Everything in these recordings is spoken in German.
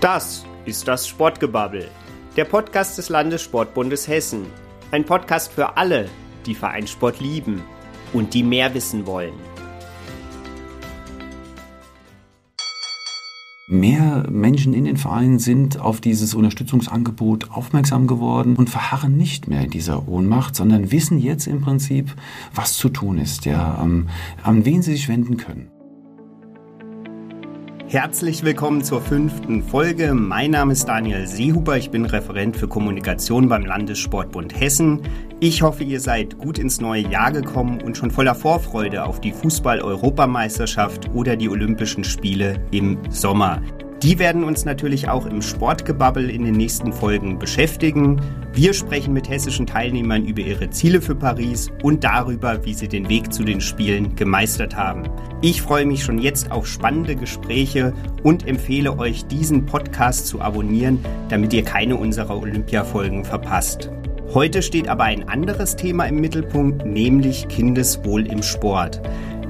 Das ist das Sportgebabbel, der Podcast des Landessportbundes Hessen. Ein Podcast für alle, die Vereinssport lieben und die mehr wissen wollen. Mehr Menschen in den Vereinen sind auf dieses Unterstützungsangebot aufmerksam geworden und verharren nicht mehr in dieser Ohnmacht, sondern wissen jetzt im Prinzip, was zu tun ist, ja, an, an wen sie sich wenden können. Herzlich willkommen zur fünften Folge. Mein Name ist Daniel Seehuber. Ich bin Referent für Kommunikation beim Landessportbund Hessen. Ich hoffe, ihr seid gut ins neue Jahr gekommen und schon voller Vorfreude auf die Fußball-Europameisterschaft oder die Olympischen Spiele im Sommer. Die werden uns natürlich auch im Sportgebabbel in den nächsten Folgen beschäftigen. Wir sprechen mit hessischen Teilnehmern über ihre Ziele für Paris und darüber, wie sie den Weg zu den Spielen gemeistert haben. Ich freue mich schon jetzt auf spannende Gespräche und empfehle euch, diesen Podcast zu abonnieren, damit ihr keine unserer Olympiafolgen verpasst. Heute steht aber ein anderes Thema im Mittelpunkt, nämlich Kindeswohl im Sport.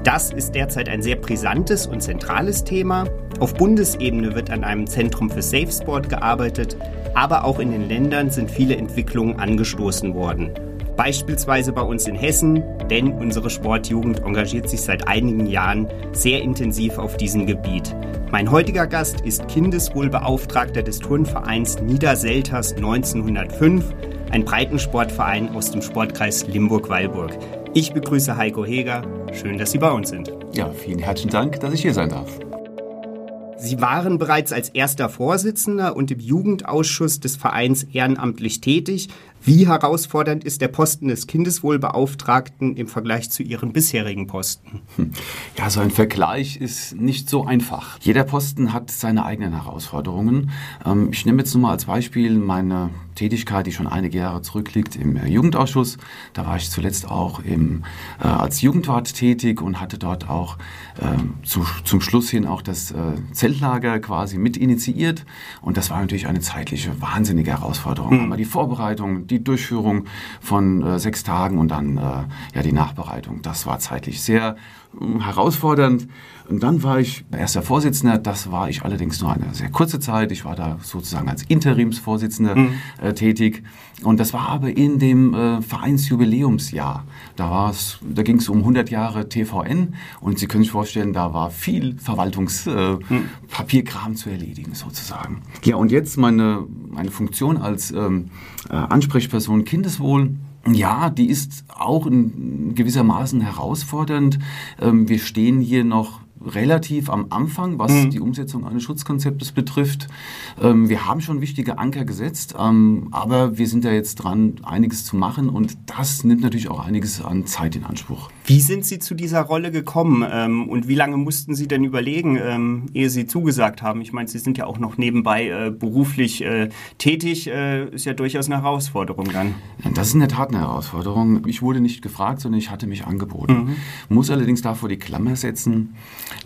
Das ist derzeit ein sehr brisantes und zentrales Thema. Auf Bundesebene wird an einem Zentrum für Safe Sport gearbeitet, aber auch in den Ländern sind viele Entwicklungen angestoßen worden. Beispielsweise bei uns in Hessen, denn unsere Sportjugend engagiert sich seit einigen Jahren sehr intensiv auf diesem Gebiet. Mein heutiger Gast ist Kindeswohlbeauftragter des Turnvereins Niederselters 1905, ein Breitensportverein aus dem Sportkreis Limburg-Weilburg. Ich begrüße Heiko Heger. Schön, dass Sie bei uns sind. Ja, vielen herzlichen Dank, dass ich hier sein darf. Sie waren bereits als erster Vorsitzender und im Jugendausschuss des Vereins ehrenamtlich tätig. Wie herausfordernd ist der Posten des Kindeswohlbeauftragten im Vergleich zu Ihren bisherigen Posten? Ja, so ein Vergleich ist nicht so einfach. Jeder Posten hat seine eigenen Herausforderungen. Ähm, ich nehme jetzt nur mal als Beispiel meine Tätigkeit, die schon einige Jahre zurückliegt im äh, Jugendausschuss. Da war ich zuletzt auch im, äh, als Jugendwart tätig und hatte dort auch äh, zu, zum Schluss hin auch das äh, Zeltlager quasi mit initiiert. Und das war natürlich eine zeitliche, wahnsinnige Herausforderung. Mhm. Einmal die Vorbereitung, die Durchführung von äh, sechs Tagen und dann äh, ja die Nachbereitung. Das war zeitlich sehr äh, herausfordernd. Und dann war ich erster Vorsitzender. Das war ich allerdings nur eine sehr kurze Zeit. Ich war da sozusagen als Interimsvorsitzender mhm. äh, tätig. Und das war aber in dem äh, Vereinsjubiläumsjahr. Da, war's, da ging es um 100 Jahre TVN. Und Sie können sich vorstellen, da war viel Verwaltungspapierkram äh, mhm. zu erledigen sozusagen. Ja, und jetzt meine, meine Funktion als ähm, äh, Ansprechperson Kindeswohl ja, die ist auch in gewissermaßen herausfordernd. Ähm, wir stehen hier noch relativ am Anfang, was mhm. die Umsetzung eines Schutzkonzeptes betrifft. Ähm, wir haben schon wichtige Anker gesetzt, ähm, aber wir sind ja jetzt dran, einiges zu machen und das nimmt natürlich auch einiges an Zeit in Anspruch. Wie sind Sie zu dieser Rolle gekommen ähm, und wie lange mussten Sie denn überlegen, ähm, ehe Sie zugesagt haben? Ich meine, Sie sind ja auch noch nebenbei äh, beruflich äh, tätig, äh, ist ja durchaus eine Herausforderung dann. Das ist in der Tat eine Herausforderung. Ich wurde nicht gefragt, sondern ich hatte mich angeboten. Mhm. Muss allerdings davor die Klammer setzen,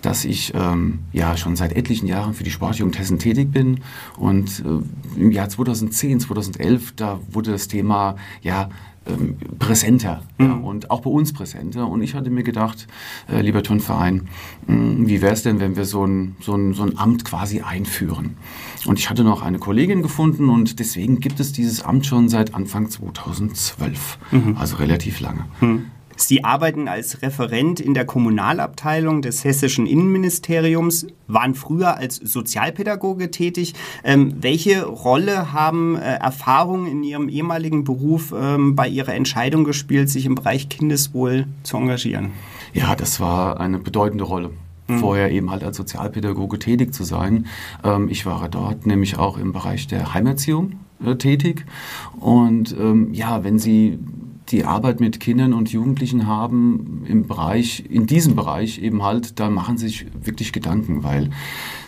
dass ich ähm, ja schon seit etlichen Jahren für die Sportjugend Hessen tätig bin und äh, im Jahr 2010, 2011, da wurde das Thema ja ähm, präsenter mhm. ja, und auch bei uns präsenter. Und ich hatte mir gedacht, äh, lieber Turnverein, mh, wie wäre es denn, wenn wir so ein, so, ein, so ein Amt quasi einführen? Und ich hatte noch eine Kollegin gefunden und deswegen gibt es dieses Amt schon seit Anfang 2012, mhm. also relativ lange. Mhm. Sie arbeiten als Referent in der Kommunalabteilung des hessischen Innenministeriums, waren früher als Sozialpädagoge tätig. Ähm, welche Rolle haben äh, Erfahrungen in Ihrem ehemaligen Beruf ähm, bei Ihrer Entscheidung gespielt, sich im Bereich Kindeswohl zu engagieren? Ja, das war eine bedeutende Rolle mhm. vorher eben halt als Sozialpädagoge tätig zu sein. Ähm, ich war dort nämlich auch im Bereich der Heimerziehung äh, tätig. Und ähm, ja, wenn Sie die Arbeit mit Kindern und Jugendlichen haben im Bereich, in diesem Bereich eben halt, da machen sie sich wirklich Gedanken, weil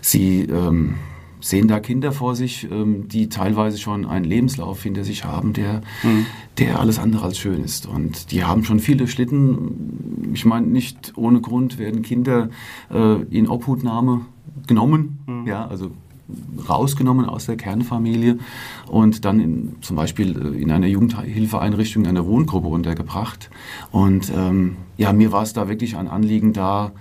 sie ähm, sehen da Kinder vor sich, ähm, die teilweise schon einen Lebenslauf hinter sich haben, der, mhm. der alles andere als schön ist. Und die haben schon viele Schlitten. Ich meine, nicht ohne Grund werden Kinder äh, in Obhutnahme genommen. Mhm. Ja, also rausgenommen aus der Kernfamilie und dann in, zum Beispiel äh, in einer Jugendhilfeeinrichtung, in einer Wohngruppe untergebracht. Und ähm, ja, mir war es da wirklich ein Anliegen, da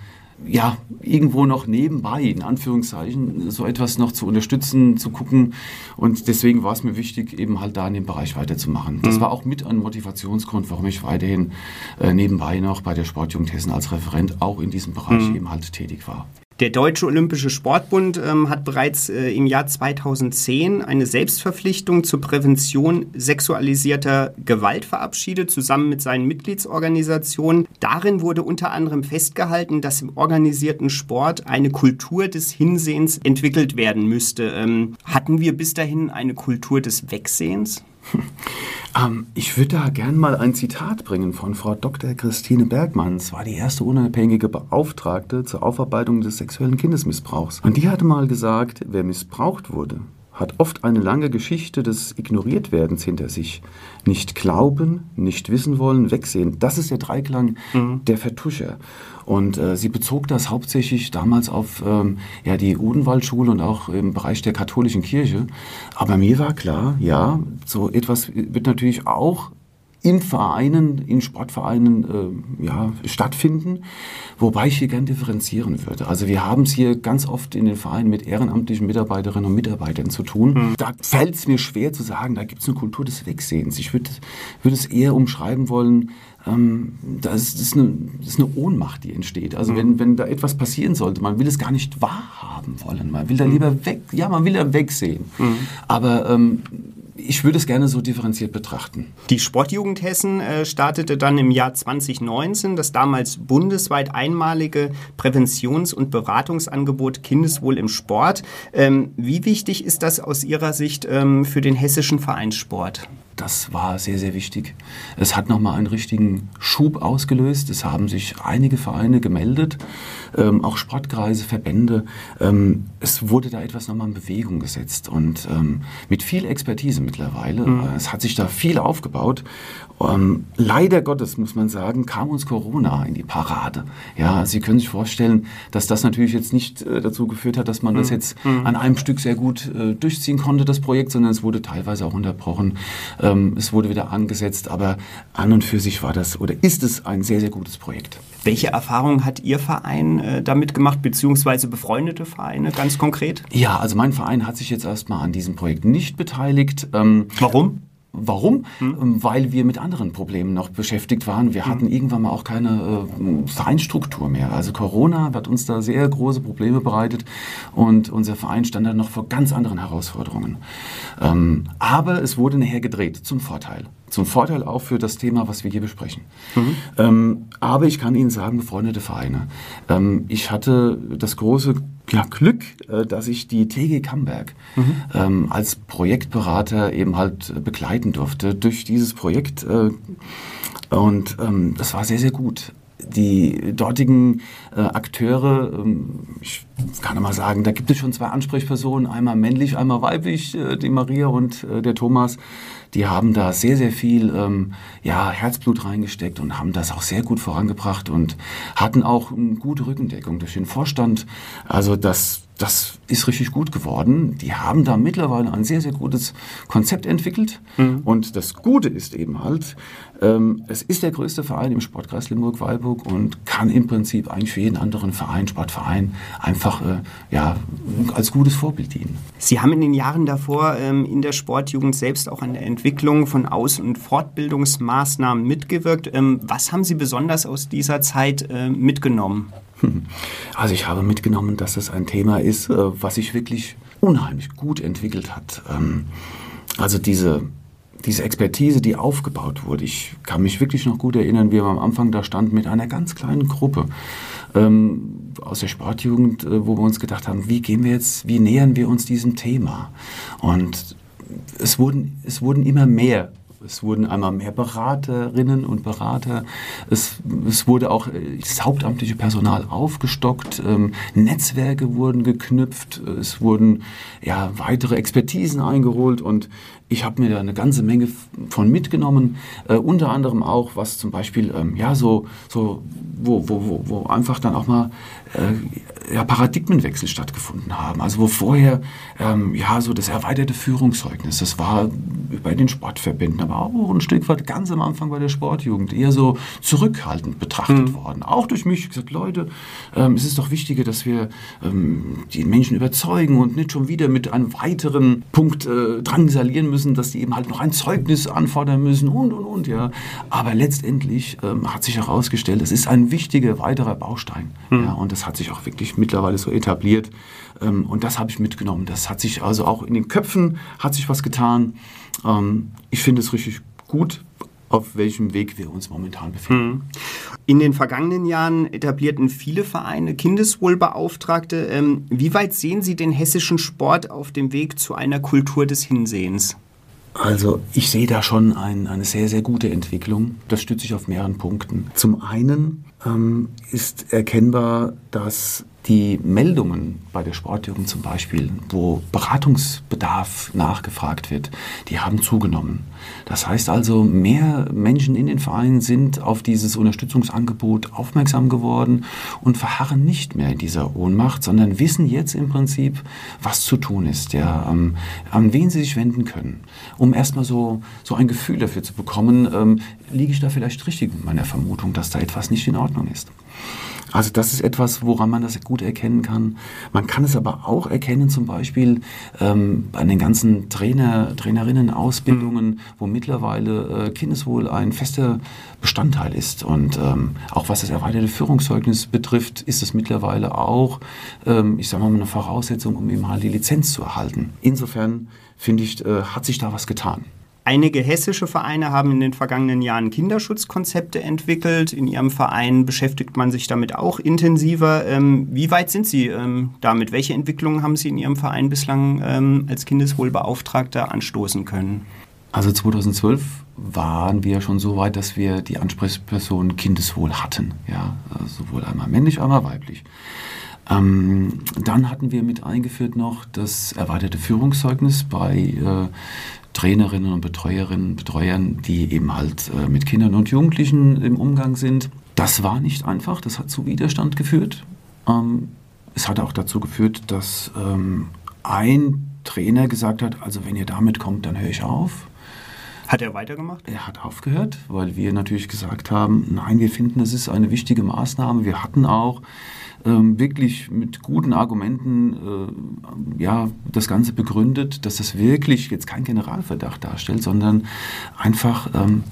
ja, irgendwo noch nebenbei, in Anführungszeichen, so etwas noch zu unterstützen, zu gucken. Und deswegen war es mir wichtig, eben halt da in dem Bereich weiterzumachen. Das mhm. war auch mit ein Motivationsgrund, warum ich weiterhin äh, nebenbei noch bei der Sportjugend Hessen als Referent auch in diesem Bereich mhm. eben halt tätig war. Der Deutsche Olympische Sportbund ähm, hat bereits äh, im Jahr 2010 eine Selbstverpflichtung zur Prävention sexualisierter Gewalt verabschiedet, zusammen mit seinen Mitgliedsorganisationen. Darin wurde unter anderem festgehalten, dass im organisierten Sport eine Kultur des Hinsehens entwickelt werden müsste. Ähm, hatten wir bis dahin eine Kultur des Wegsehens? Ähm, ich würde da gern mal ein Zitat bringen von Frau Dr. Christine Bergmann. Es war die erste unabhängige Beauftragte zur Aufarbeitung des sexuellen Kindesmissbrauchs. Und die hatte mal gesagt, wer missbraucht wurde, hat oft eine lange Geschichte des Ignoriertwerdens hinter sich. Nicht glauben, nicht wissen wollen, wegsehen. Das ist der Dreiklang mhm. der Vertuscher. Und äh, sie bezog das hauptsächlich damals auf ähm, ja, die Odenwaldschule und auch im Bereich der katholischen Kirche. Aber mir war klar, ja, so etwas wird natürlich auch in Vereinen, in Sportvereinen äh, ja, stattfinden, wobei ich hier gern differenzieren würde. Also wir haben es hier ganz oft in den Vereinen mit ehrenamtlichen Mitarbeiterinnen und Mitarbeitern zu tun. Mhm. Da fällt es mir schwer zu sagen, da gibt es eine Kultur des Wegsehens. Ich würde würd es eher umschreiben wollen, ähm, das, ist eine, das ist eine Ohnmacht, die entsteht. Also mhm. wenn, wenn da etwas passieren sollte, man will es gar nicht wahrhaben wollen. Man will da mhm. lieber weg, ja, man will da wegsehen. Mhm. Aber ähm, ich würde es gerne so differenziert betrachten. Die Sportjugend Hessen äh, startete dann im Jahr 2019 das damals bundesweit einmalige Präventions- und Beratungsangebot Kindeswohl im Sport. Ähm, wie wichtig ist das aus Ihrer Sicht ähm, für den hessischen Vereinssport? Das war sehr, sehr wichtig. Es hat nochmal einen richtigen Schub ausgelöst. Es haben sich einige Vereine gemeldet, ähm, auch Sportkreise, Verbände. Ähm, es wurde da etwas nochmal in Bewegung gesetzt und ähm, mit viel Expertise mittlerweile. Mhm. Es hat sich da viel aufgebaut. Ähm, leider Gottes, muss man sagen, kam uns Corona in die Parade. Ja, Sie können sich vorstellen, dass das natürlich jetzt nicht äh, dazu geführt hat, dass man mhm. das jetzt mhm. an einem Stück sehr gut äh, durchziehen konnte, das Projekt, sondern es wurde teilweise auch unterbrochen. Ähm, es wurde wieder angesetzt, aber an und für sich war das oder ist es ein sehr, sehr gutes Projekt. Welche Erfahrungen hat Ihr Verein äh, damit gemacht, beziehungsweise befreundete Vereine ganz konkret? Ja, also mein Verein hat sich jetzt erstmal an diesem Projekt nicht beteiligt. Ähm, Warum? Warum? Mhm. Weil wir mit anderen Problemen noch beschäftigt waren. Wir mhm. hatten irgendwann mal auch keine äh, Vereinsstruktur mehr. Also Corona hat uns da sehr große Probleme bereitet und unser Verein stand dann noch vor ganz anderen Herausforderungen. Ähm, aber es wurde nachher gedreht zum Vorteil. Zum Vorteil auch für das Thema, was wir hier besprechen. Mhm. Ähm, aber ich kann Ihnen sagen, befreundete Vereine. Ähm, ich hatte das große ja, Glück, äh, dass ich die TG Camberg mhm. ähm, als Projektberater eben halt begleiten durfte durch dieses Projekt. Äh, und ähm, das war sehr, sehr gut die dortigen äh, Akteure, ähm, ich kann mal sagen, da gibt es schon zwei Ansprechpersonen, einmal männlich, einmal weiblich, äh, die Maria und äh, der Thomas die haben da sehr, sehr viel ähm, ja, Herzblut reingesteckt und haben das auch sehr gut vorangebracht und hatten auch eine gute Rückendeckung durch den Vorstand. Also das, das ist richtig gut geworden. Die haben da mittlerweile ein sehr, sehr gutes Konzept entwickelt. Mhm. Und das Gute ist eben halt, ähm, es ist der größte Verein im Sportkreis Limburg-Weilburg und kann im Prinzip eigentlich für jeden anderen Verein, Sportverein, einfach äh, ja, als gutes Vorbild dienen. Sie haben in den Jahren davor ähm, in der Sportjugend selbst auch an der Entwicklung von Aus- und Fortbildungsmaßnahmen mitgewirkt. Ähm, was haben Sie besonders aus dieser Zeit äh, mitgenommen? Also ich habe mitgenommen, dass es ein Thema ist, äh, was sich wirklich unheimlich gut entwickelt hat. Ähm, also diese, diese Expertise, die aufgebaut wurde. Ich kann mich wirklich noch gut erinnern, wie wir am Anfang da standen mit einer ganz kleinen Gruppe ähm, aus der Sportjugend, äh, wo wir uns gedacht haben, wie gehen wir jetzt, wie nähern wir uns diesem Thema? Und es wurden, es wurden immer mehr es wurden einmal mehr Beraterinnen und Berater. Es, es wurde auch äh, das hauptamtliche Personal aufgestockt. Ähm, Netzwerke wurden geknüpft. Es wurden ja, weitere Expertisen eingeholt. Und ich habe mir da eine ganze Menge von mitgenommen, äh, unter anderem auch, was zum Beispiel, ähm, ja, so, so wo, wo, wo, wo einfach dann auch mal äh, ja, Paradigmenwechsel stattgefunden haben. Also wo vorher ähm, ja so das erweiterte Führungszeugnis, das war bei den Sportverbänden, aber auch ein Stück weit ganz am Anfang bei der Sportjugend eher so zurückhaltend betrachtet mhm. worden. Auch durch mich gesagt, Leute, ähm, es ist doch wichtiger, dass wir ähm, die Menschen überzeugen und nicht schon wieder mit einem weiteren Punkt äh, drangsalieren müssen, dass die eben halt noch ein Zeugnis anfordern müssen und und und ja. Aber letztendlich ähm, hat sich herausgestellt, es ist ein wichtiger weiterer Baustein. Mhm. Ja, und das hat sich auch wirklich mittlerweile so etabliert. Ähm, und das habe ich mitgenommen. Das hat sich also auch in den Köpfen hat sich was getan. Ähm, ich finde es richtig gut, auf welchem Weg wir uns momentan befinden. Mhm. In den vergangenen Jahren etablierten viele Vereine Kindeswohlbeauftragte. Ähm, wie weit sehen Sie den hessischen Sport auf dem Weg zu einer Kultur des Hinsehens? Also ich sehe da schon ein, eine sehr, sehr gute Entwicklung. Das stützt sich auf mehreren Punkten. Zum einen ähm, ist erkennbar, dass die Meldungen bei der Sportjugend zum Beispiel, wo Beratungsbedarf nachgefragt wird, die haben zugenommen. Das heißt also, mehr Menschen in den Vereinen sind auf dieses Unterstützungsangebot aufmerksam geworden und verharren nicht mehr in dieser Ohnmacht, sondern wissen jetzt im Prinzip, was zu tun ist, ja, ähm, an wen sie sich wenden können, um erstmal so, so ein Gefühl dafür zu bekommen, ähm, liege ich da vielleicht richtig mit meiner Vermutung, dass da etwas nicht in Ordnung ist. Also das ist etwas, woran man das gut erkennen kann. Man kann es aber auch erkennen, zum Beispiel ähm, an den ganzen Trainer, Trainerinnen-Ausbildungen, wo mittlerweile äh, Kindeswohl ein fester Bestandteil ist. Und ähm, auch was das erweiterte Führungszeugnis betrifft, ist es mittlerweile auch, ähm, ich sage mal, eine Voraussetzung, um eben halt die Lizenz zu erhalten. Insofern finde ich, äh, hat sich da was getan. Einige hessische Vereine haben in den vergangenen Jahren Kinderschutzkonzepte entwickelt. In Ihrem Verein beschäftigt man sich damit auch intensiver. Ähm, wie weit sind Sie ähm, damit? Welche Entwicklungen haben Sie in Ihrem Verein bislang ähm, als Kindeswohlbeauftragter anstoßen können? Also 2012 waren wir schon so weit, dass wir die Ansprechperson Kindeswohl hatten. Ja, sowohl einmal männlich, einmal weiblich. Ähm, dann hatten wir mit eingeführt noch das erweiterte Führungszeugnis bei äh, Trainerinnen und Betreuerinnen, Betreuern, die eben halt äh, mit Kindern und Jugendlichen im Umgang sind. Das war nicht einfach, das hat zu Widerstand geführt. Ähm, es hat auch dazu geführt, dass ähm, ein Trainer gesagt hat, also wenn ihr damit kommt, dann höre ich auf. Hat er weitergemacht? Er hat aufgehört, weil wir natürlich gesagt haben, nein, wir finden, das ist eine wichtige Maßnahme. Wir hatten auch ähm, wirklich mit guten Argumenten äh, ja, das Ganze begründet, dass das wirklich jetzt kein Generalverdacht darstellt, sondern einfach ähm,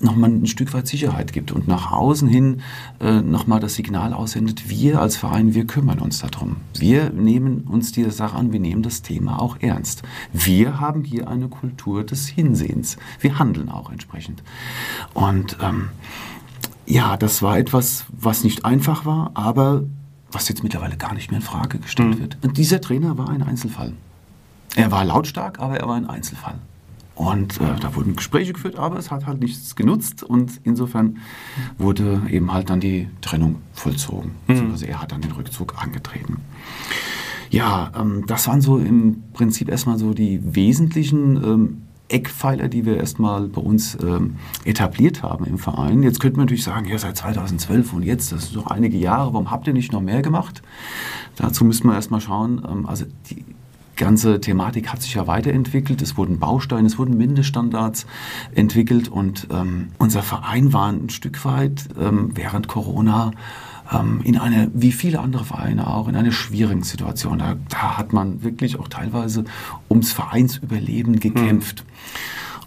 nochmal ein Stück weit Sicherheit gibt und nach außen hin äh, nochmal das Signal aussendet, wir als Verein, wir kümmern uns darum. Wir nehmen uns diese Sache an, wir nehmen das Thema auch ernst. Wir haben hier eine Kultur des Hinsehens. Wir handeln auch entsprechend. Und ähm, ja, das war etwas, was nicht einfach war, aber was jetzt mittlerweile gar nicht mehr in Frage gestellt mhm. wird. Und dieser Trainer war ein Einzelfall. Er war lautstark, aber er war ein Einzelfall. Und äh, da wurden Gespräche geführt, aber es hat halt nichts genutzt und insofern wurde eben halt dann die Trennung vollzogen. Mhm. Also er hat dann den Rückzug angetreten. Ja, ähm, das waren so im Prinzip erstmal so die wesentlichen ähm, Eckpfeiler, die wir erstmal bei uns ähm, etabliert haben im Verein. Jetzt könnte man natürlich sagen, ja, seit 2012 und jetzt, das sind doch einige Jahre, warum habt ihr nicht noch mehr gemacht? Dazu müssten wir erstmal schauen, ähm, also die ganze Thematik hat sich ja weiterentwickelt. Es wurden Bausteine, es wurden Mindeststandards entwickelt und ähm, unser Verein war ein Stück weit ähm, während Corona ähm, in eine, wie viele andere Vereine auch, in einer schwierigen Situation. Da, da hat man wirklich auch teilweise ums Vereinsüberleben gekämpft.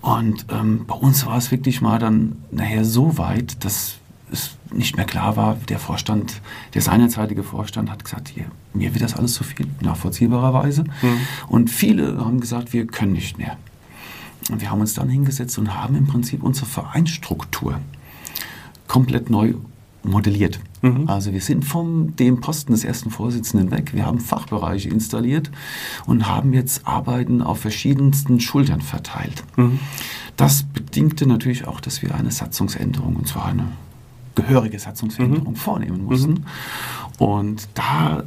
Und ähm, bei uns war es wirklich mal dann nachher so weit, dass es nicht mehr klar war, der Vorstand, der seinerzeitige Vorstand hat gesagt, hier, mir wird das alles zu viel, nachvollziehbarerweise. Mhm. Und viele haben gesagt, wir können nicht mehr. Und wir haben uns dann hingesetzt und haben im Prinzip unsere Vereinsstruktur komplett neu modelliert. Mhm. Also wir sind von dem Posten des ersten Vorsitzenden weg. Wir haben Fachbereiche installiert und haben jetzt Arbeiten auf verschiedensten Schultern verteilt. Mhm. Das bedingte natürlich auch, dass wir eine Satzungsänderung, und zwar eine gehörige Satzungsänderung mhm. vornehmen mussten. Mhm. Und da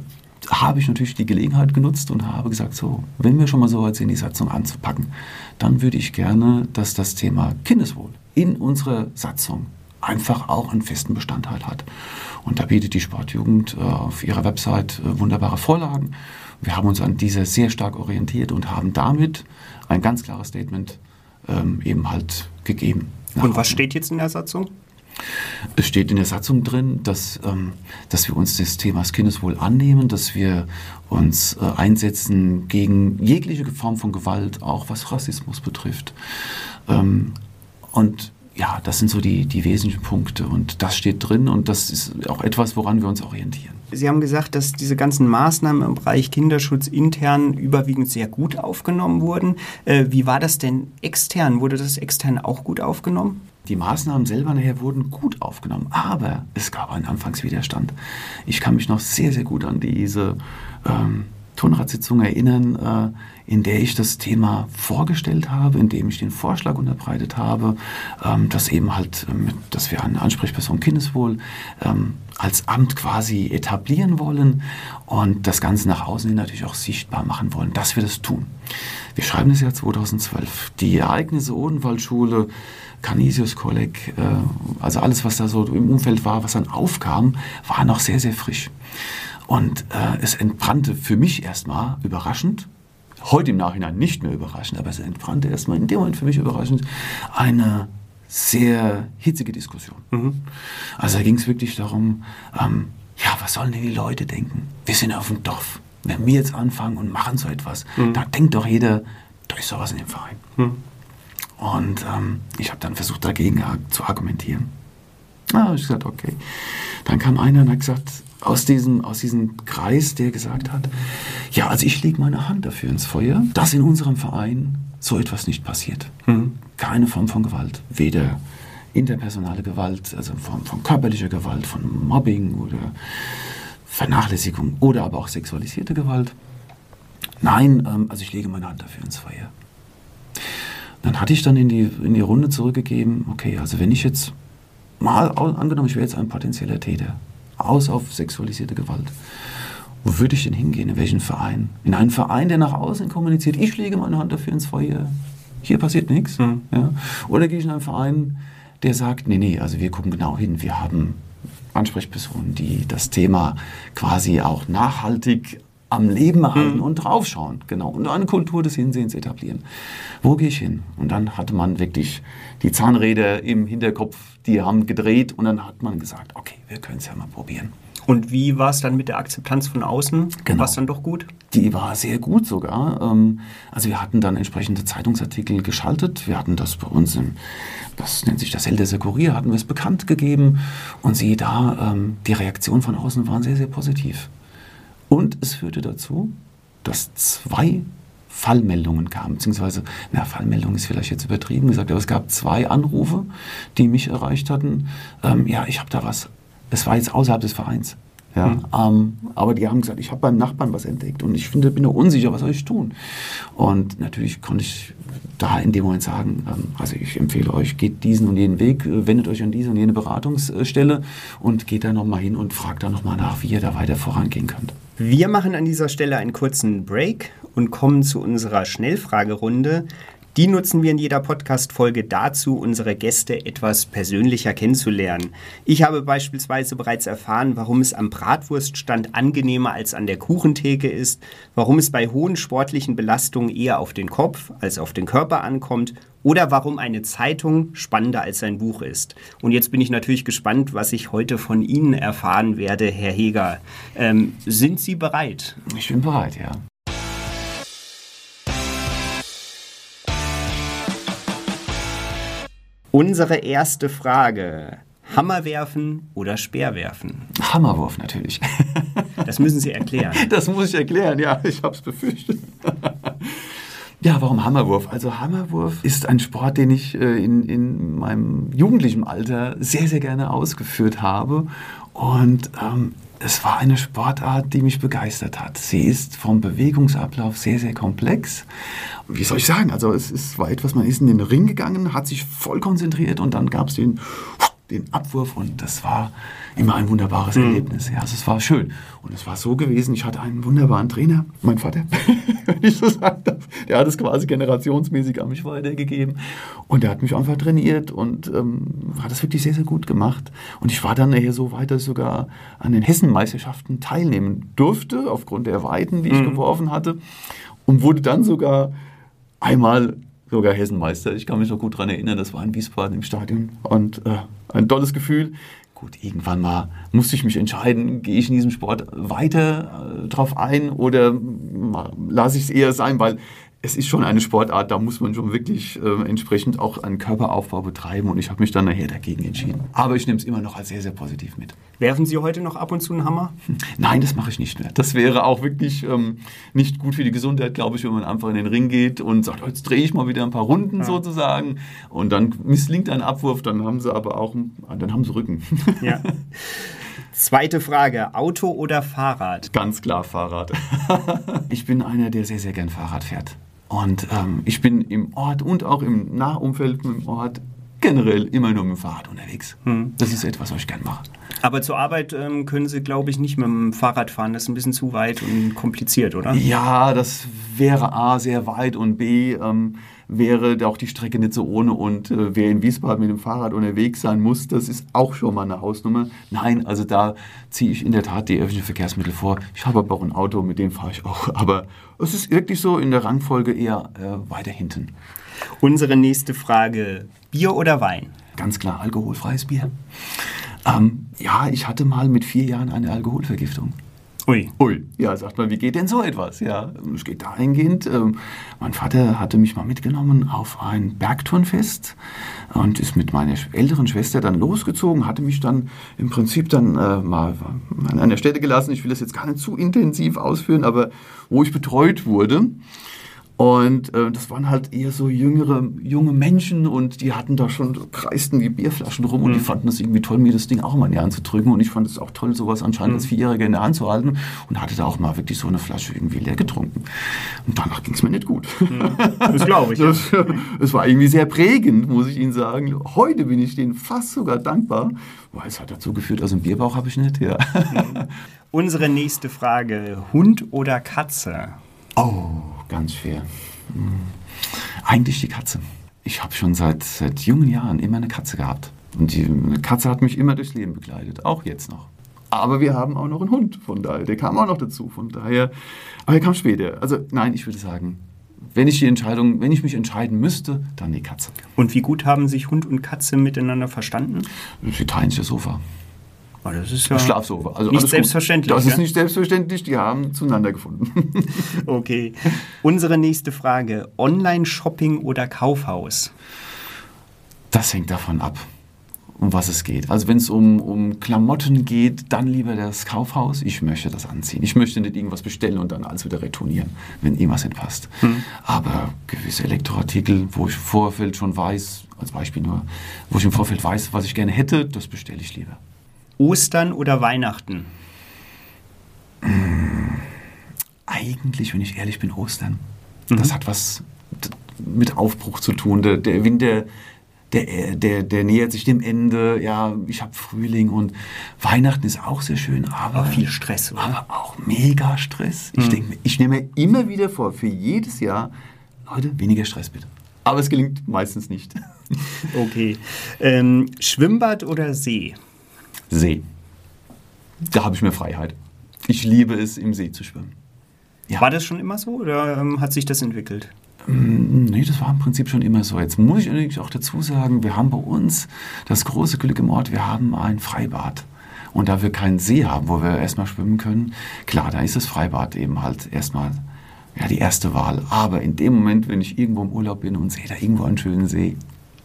habe ich natürlich die Gelegenheit genutzt und habe gesagt, so, wenn wir schon mal so weit sind, die Satzung anzupacken, dann würde ich gerne, dass das Thema Kindeswohl in unserer Satzung einfach auch einen festen Bestandteil hat. Und da bietet die Sportjugend äh, auf ihrer Website äh, wunderbare Vorlagen. Wir haben uns an diese sehr stark orientiert und haben damit ein ganz klares Statement ähm, eben halt gegeben. Und was steht jetzt in der Satzung? Es steht in der Satzung drin, dass, ähm, dass wir uns des Themas Kindeswohl annehmen, dass wir uns äh, einsetzen gegen jegliche Form von Gewalt, auch was Rassismus betrifft. Ähm, und ja, das sind so die, die wesentlichen Punkte und das steht drin und das ist auch etwas, woran wir uns orientieren. Sie haben gesagt, dass diese ganzen Maßnahmen im Bereich Kinderschutz intern überwiegend sehr gut aufgenommen wurden. Äh, wie war das denn extern? Wurde das extern auch gut aufgenommen? Die Maßnahmen selber nachher wurden gut aufgenommen, aber es gab einen Anfangswiderstand. Ich kann mich noch sehr, sehr gut an diese ähm, Tonratssitzung erinnern, äh, in der ich das Thema vorgestellt habe, in dem ich den Vorschlag unterbreitet habe, ähm, dass eben halt, ähm, dass wir eine Ansprechperson Kindeswohl ähm, als Amt quasi etablieren wollen und das Ganze nach außen hin natürlich auch sichtbar machen wollen, dass wir das tun. Wir schreiben das Jahr 2012. Die Ereignisse Odenwaldschule, Canisius Kolleg, äh, also alles, was da so im Umfeld war, was dann aufkam, war noch sehr, sehr frisch. Und äh, es entbrannte für mich erstmal überraschend, heute im Nachhinein nicht mehr überraschend, aber es entbrannte erstmal in dem Moment für mich überraschend eine sehr hitzige Diskussion. Mhm. Also da ging es wirklich darum, ähm, ja, was sollen denn die Leute denken? Wir sind auf dem Dorf. Wenn wir jetzt anfangen und machen so etwas, mhm. da denkt doch jeder, da ist sowas in dem Verein. Mhm. Und ähm, ich habe dann versucht, dagegen zu argumentieren. Ah, ich gesagt, okay. Dann kam einer und hat gesagt, aus diesem, aus diesem Kreis, der gesagt hat, ja, also ich lege meine Hand dafür ins Feuer, dass in unserem Verein so etwas nicht passiert. Mhm. Keine Form von Gewalt, weder interpersonale Gewalt, also Form von körperlicher Gewalt, von Mobbing oder Vernachlässigung oder aber auch sexualisierte Gewalt. Nein, ähm, also ich lege meine Hand dafür ins Feuer. Dann hatte ich dann in die, in die Runde zurückgegeben, okay, also wenn ich jetzt mal angenommen, ich wäre jetzt ein potenzieller Täter, aus auf sexualisierte Gewalt. Wo würde ich denn hingehen? In welchen Verein? In einen Verein, der nach außen kommuniziert, ich lege meine Hand dafür ins Feuer, hier passiert nichts. Mhm. Ja? Oder gehe ich in einen Verein, der sagt, nee, nee, also wir gucken genau hin, wir haben Ansprechpersonen, die das Thema quasi auch nachhaltig am Leben erhalten mhm. und draufschauen, genau. Und eine Kultur des Hinsehens etablieren. Wo gehe ich hin? Und dann hatte man wirklich die Zahnräder im Hinterkopf, die haben gedreht und dann hat man gesagt, okay, wir können es ja mal probieren. Und wie war es dann mit der Akzeptanz von außen? Genau. War es dann doch gut? Die war sehr gut sogar. Ähm, also wir hatten dann entsprechende Zeitungsartikel geschaltet. Wir hatten das bei uns im, das nennt sich das Elderser Kurier, hatten wir es bekannt gegeben. Und siehe da, ähm, die Reaktionen von außen waren sehr, sehr positiv. Und es führte dazu, dass zwei Fallmeldungen kamen, beziehungsweise, na, Fallmeldung ist vielleicht jetzt übertrieben gesagt, aber es gab zwei Anrufe, die mich erreicht hatten. Ähm, ja, ich habe da was. Es war jetzt außerhalb des Vereins. Ja, mhm. ähm, aber die haben gesagt, ich habe beim Nachbarn was entdeckt und ich finde, bin da unsicher, was soll ich tun? Und natürlich konnte ich da in dem Moment sagen, ähm, also ich empfehle euch, geht diesen und jenen Weg, äh, wendet euch an diese und jene Beratungsstelle und geht da nochmal hin und fragt da nochmal nach, wie ihr da weiter vorangehen könnt. Wir machen an dieser Stelle einen kurzen Break und kommen zu unserer Schnellfragerunde. Die nutzen wir in jeder Podcast-Folge dazu, unsere Gäste etwas persönlicher kennenzulernen. Ich habe beispielsweise bereits erfahren, warum es am Bratwurststand angenehmer als an der Kuchentheke ist, warum es bei hohen sportlichen Belastungen eher auf den Kopf als auf den Körper ankommt oder warum eine Zeitung spannender als ein Buch ist. Und jetzt bin ich natürlich gespannt, was ich heute von Ihnen erfahren werde, Herr Heger. Ähm, sind Sie bereit? Ich bin bereit, ja. Unsere erste Frage. Hammer werfen oder Speer werfen? Hammerwurf natürlich. Das müssen Sie erklären. Das muss ich erklären, ja, ich habe es befürchtet. Ja, warum Hammerwurf? Also Hammerwurf ist ein Sport, den ich äh, in, in meinem jugendlichen Alter sehr, sehr gerne ausgeführt habe. Und ähm, es war eine Sportart, die mich begeistert hat. Sie ist vom Bewegungsablauf sehr, sehr komplex. Wie soll ich sagen? Also es, es war etwas, man ist in den Ring gegangen, hat sich voll konzentriert und dann gab es den den Abwurf und das war immer ein wunderbares mhm. Erlebnis. Ja, also es war schön. Und es war so gewesen, ich hatte einen wunderbaren Trainer, mein Vater, wenn ich so sagen darf. Der hat es quasi generationsmäßig an mich weitergegeben. Und der hat mich einfach trainiert und ähm, hat es wirklich sehr, sehr gut gemacht. Und ich war dann nachher so weit, dass ich sogar an den Hessenmeisterschaften teilnehmen durfte, aufgrund der Weiten, die ich mhm. geworfen hatte. Und wurde dann sogar einmal sogar Hessenmeister. Ich kann mich noch gut daran erinnern, das war in Wiesbaden im Stadion. Und äh, ein tolles Gefühl. Gut, irgendwann mal musste ich mich entscheiden, gehe ich in diesem Sport weiter äh, drauf ein oder lasse ich es eher sein, weil es ist schon eine Sportart, da muss man schon wirklich äh, entsprechend auch einen Körperaufbau betreiben und ich habe mich dann nachher dagegen entschieden. Aber ich nehme es immer noch als sehr, sehr positiv mit. Werfen Sie heute noch ab und zu einen Hammer? Nein, das mache ich nicht mehr. Das wäre auch wirklich ähm, nicht gut für die Gesundheit, glaube ich, wenn man einfach in den Ring geht und sagt, jetzt drehe ich mal wieder ein paar Runden ja. sozusagen und dann misslingt ein Abwurf, dann haben sie aber auch, dann haben sie Rücken. Ja. Zweite Frage, Auto oder Fahrrad? Ganz klar Fahrrad. ich bin einer, der sehr, sehr gern Fahrrad fährt. Und ähm, ich bin im Ort und auch im Nahumfeld im Ort generell immer nur mit dem Fahrrad unterwegs. Hm. Das ist etwas, was ich gern mache. Aber zur Arbeit ähm, können Sie, glaube ich, nicht mit dem Fahrrad fahren. Das ist ein bisschen zu weit und kompliziert, oder? Ja, das wäre A, sehr weit und B, ähm, wäre auch die Strecke nicht so ohne. Und äh, wer in Wiesbaden mit dem Fahrrad unterwegs sein muss, das ist auch schon mal eine Hausnummer. Nein, also da ziehe ich in der Tat die öffentlichen Verkehrsmittel vor. Ich habe aber auch ein Auto, mit dem fahre ich auch. Aber es ist wirklich so in der Rangfolge eher äh, weiter hinten. Unsere nächste Frage: Bier oder Wein? Ganz klar, alkoholfreies Bier. Ähm, ja, ich hatte mal mit vier Jahren eine Alkoholvergiftung. Ui. Ui. Ja, sagt man, wie geht denn so etwas? Ja, es geht dahingehend. Ähm, mein Vater hatte mich mal mitgenommen auf ein Bergturnfest und ist mit meiner älteren Schwester dann losgezogen, hatte mich dann im Prinzip dann äh, mal an einer Stelle gelassen. Ich will das jetzt gar nicht zu intensiv ausführen, aber wo ich betreut wurde. Und äh, das waren halt eher so jüngere, junge Menschen und die hatten da schon, kreisten die Bierflaschen rum mhm. und die mhm. fanden es irgendwie toll, mir das Ding auch mal in die Hand zu drücken. Und ich fand es auch toll, sowas anscheinend mhm. als Vierjähriger in der Hand zu halten und hatte da auch mal wirklich so eine Flasche irgendwie leer getrunken. Und danach ging es mir nicht gut. Mhm. Das glaube ich. Das, das war irgendwie sehr prägend, muss ich Ihnen sagen. Heute bin ich denen fast sogar dankbar, weil es hat dazu geführt, also einen Bierbauch habe ich nicht. Ja. Mhm. Unsere nächste Frage, Hund oder Katze? Oh ganz schwer. Hm. Eigentlich die Katze. Ich habe schon seit, seit jungen Jahren immer eine Katze gehabt. Und die Katze hat mich immer durchs Leben begleitet, auch jetzt noch. Aber wir haben auch noch einen Hund, von daher, der kam auch noch dazu. Von daher, aber er kam später. Also nein, ich würde sagen, wenn ich die Entscheidung, wenn ich mich entscheiden müsste, dann die Katze. Und wie gut haben sich Hund und Katze miteinander verstanden? Sie teilen sich das Sofa. Oh, das ist ja Schlafsofa. Also nicht selbstverständlich. Gut. Das ist nicht selbstverständlich, die haben zueinander gefunden. okay. Unsere nächste Frage: Online-Shopping oder Kaufhaus? Das hängt davon ab, um was es geht. Also, wenn es um, um Klamotten geht, dann lieber das Kaufhaus. Ich möchte das anziehen. Ich möchte nicht irgendwas bestellen und dann alles wieder retournieren, wenn irgendwas nicht passt. Hm. Aber gewisse Elektroartikel, wo ich im Vorfeld schon weiß, als Beispiel nur, wo ich im Vorfeld weiß, was ich gerne hätte, das bestelle ich lieber. Ostern oder Weihnachten? Eigentlich, wenn ich ehrlich bin, Ostern. Mhm. Das hat was mit Aufbruch zu tun. Der, der Winter, der, der, der nähert sich dem Ende. Ja, ich habe Frühling und Weihnachten ist auch sehr schön, aber auch viel Stress, oder? Aber auch mega Stress. Mhm. Ich denke, ich nehme immer wieder vor, für jedes Jahr, Leute, weniger Stress bitte. Aber es gelingt meistens nicht. Okay. Ähm, Schwimmbad oder See? See. Da habe ich mehr Freiheit. Ich liebe es, im See zu schwimmen. Ja. War das schon immer so oder ähm, hat sich das entwickelt? Mm, nee, das war im Prinzip schon immer so. Jetzt muss ich natürlich auch dazu sagen, wir haben bei uns das große Glück im Ort, wir haben ein Freibad. Und da wir keinen See haben, wo wir erstmal schwimmen können, klar, da ist das Freibad eben halt erstmal ja, die erste Wahl. Aber in dem Moment, wenn ich irgendwo im Urlaub bin und sehe da irgendwo einen schönen See,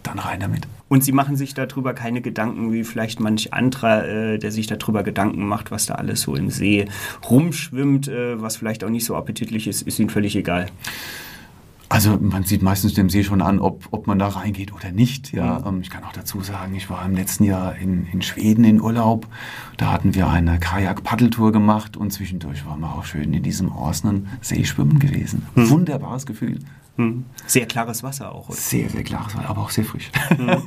dann rein damit. Und Sie machen sich darüber keine Gedanken, wie vielleicht manch anderer, äh, der sich darüber Gedanken macht, was da alles so im See rumschwimmt, äh, was vielleicht auch nicht so appetitlich ist, ist Ihnen völlig egal. Also man sieht meistens dem See schon an, ob, ob man da reingeht oder nicht. Ja, mhm. Ähm, ich kann auch dazu sagen, ich war im letzten Jahr in, in Schweden in Urlaub. Da hatten wir eine Kajak-Paddeltour gemacht und zwischendurch waren wir auch schön in diesem Orsnen See schwimmen gewesen. Mhm. Wunderbares Gefühl. Hm. Sehr klares Wasser auch, oder? Sehr, sehr klares Wasser, aber auch sehr frisch.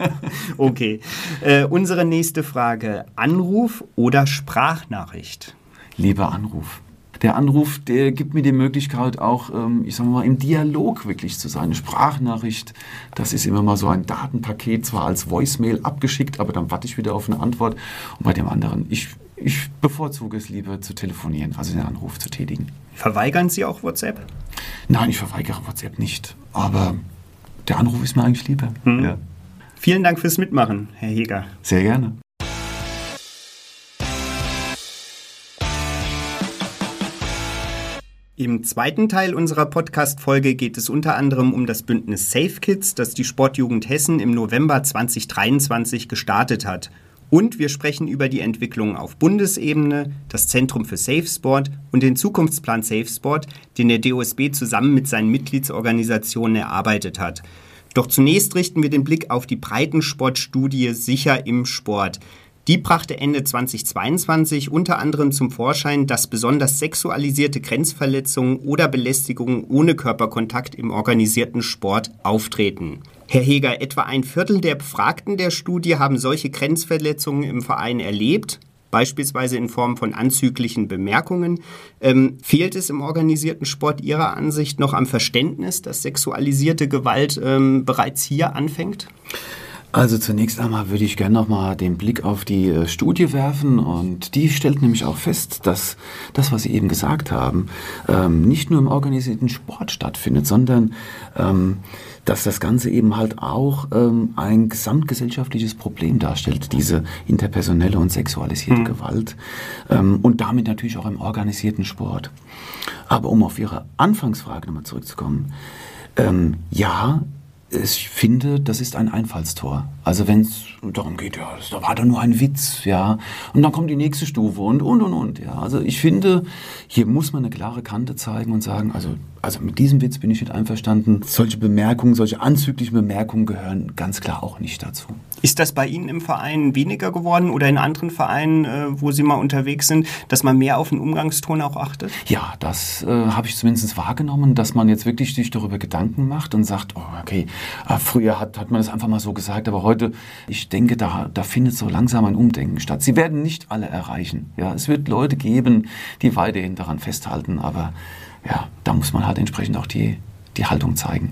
okay. Äh, unsere nächste Frage: Anruf oder Sprachnachricht? Lieber Anruf der Anruf, der gibt mir die Möglichkeit auch, ähm, ich sage mal, im Dialog wirklich zu sein. Eine Sprachnachricht, das ist immer mal so ein Datenpaket, zwar als Voicemail abgeschickt, aber dann warte ich wieder auf eine Antwort. Und bei dem anderen, ich, ich bevorzuge es lieber zu telefonieren, also den Anruf zu tätigen. Verweigern Sie auch WhatsApp? Nein, ich verweigere WhatsApp nicht. Aber der Anruf ist mir eigentlich lieber. Hm. Ja. Vielen Dank fürs Mitmachen, Herr Heger. Sehr gerne. Im zweiten Teil unserer Podcast-Folge geht es unter anderem um das Bündnis Safe Kids, das die Sportjugend Hessen im November 2023 gestartet hat. Und wir sprechen über die Entwicklung auf Bundesebene, das Zentrum für Safe Sport und den Zukunftsplan Safe Sport, den der DOSB zusammen mit seinen Mitgliedsorganisationen erarbeitet hat. Doch zunächst richten wir den Blick auf die Breitensportstudie Sicher im Sport. Die brachte Ende 2022 unter anderem zum Vorschein, dass besonders sexualisierte Grenzverletzungen oder Belästigungen ohne Körperkontakt im organisierten Sport auftreten. Herr Heger, etwa ein Viertel der Befragten der Studie haben solche Grenzverletzungen im Verein erlebt, beispielsweise in Form von anzüglichen Bemerkungen. Ähm, fehlt es im organisierten Sport Ihrer Ansicht noch am Verständnis, dass sexualisierte Gewalt ähm, bereits hier anfängt? Also zunächst einmal würde ich gerne nochmal den Blick auf die äh, Studie werfen und die stellt nämlich auch fest, dass das, was Sie eben gesagt haben, ähm, nicht nur im organisierten Sport stattfindet, sondern ähm, dass das Ganze eben halt auch ähm, ein gesamtgesellschaftliches Problem darstellt, diese interpersonelle und sexualisierte mhm. Gewalt ähm, und damit natürlich auch im organisierten Sport. Aber um auf Ihre Anfangsfrage nochmal zurückzukommen, ähm, ja, ich finde, das ist ein Einfallstor. Also wenn es darum geht, ja, das war doch nur ein Witz, ja, und dann kommt die nächste Stufe und und und und, ja. Also ich finde, hier muss man eine klare Kante zeigen und sagen, also also mit diesem Witz bin ich nicht einverstanden. Solche Bemerkungen, solche anzüglichen Bemerkungen gehören ganz klar auch nicht dazu. Ist das bei Ihnen im Verein weniger geworden oder in anderen Vereinen, äh, wo Sie mal unterwegs sind, dass man mehr auf den Umgangston auch achtet? Ja, das äh, habe ich zumindest wahrgenommen, dass man jetzt wirklich sich darüber Gedanken macht und sagt, oh, okay, äh, früher hat, hat man das einfach mal so gesagt, aber heute, ich denke, da, da findet so langsam ein Umdenken statt. Sie werden nicht alle erreichen. Ja, es wird Leute geben, die weiterhin daran festhalten, aber ja, da muss man halt entsprechend auch die, die Haltung zeigen.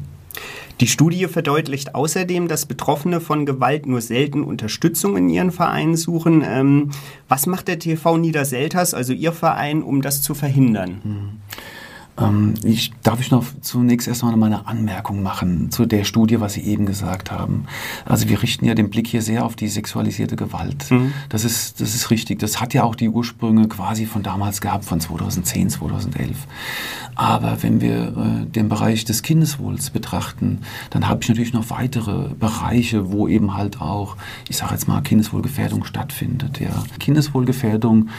Die Studie verdeutlicht außerdem, dass Betroffene von Gewalt nur selten Unterstützung in ihren Vereinen suchen. Ähm, was macht der TV Niederselters, also Ihr Verein, um das zu verhindern? Hm. Ähm, ich, darf ich noch zunächst erstmal meine Anmerkung machen zu der Studie, was Sie eben gesagt haben. Also wir richten ja den Blick hier sehr auf die sexualisierte Gewalt. Mhm. Das, ist, das ist richtig. Das hat ja auch die Ursprünge quasi von damals gehabt, von 2010, 2011. Aber wenn wir äh, den Bereich des Kindeswohls betrachten, dann habe ich natürlich noch weitere Bereiche, wo eben halt auch, ich sage jetzt mal, Kindeswohlgefährdung stattfindet. Ja. Kindeswohlgefährdung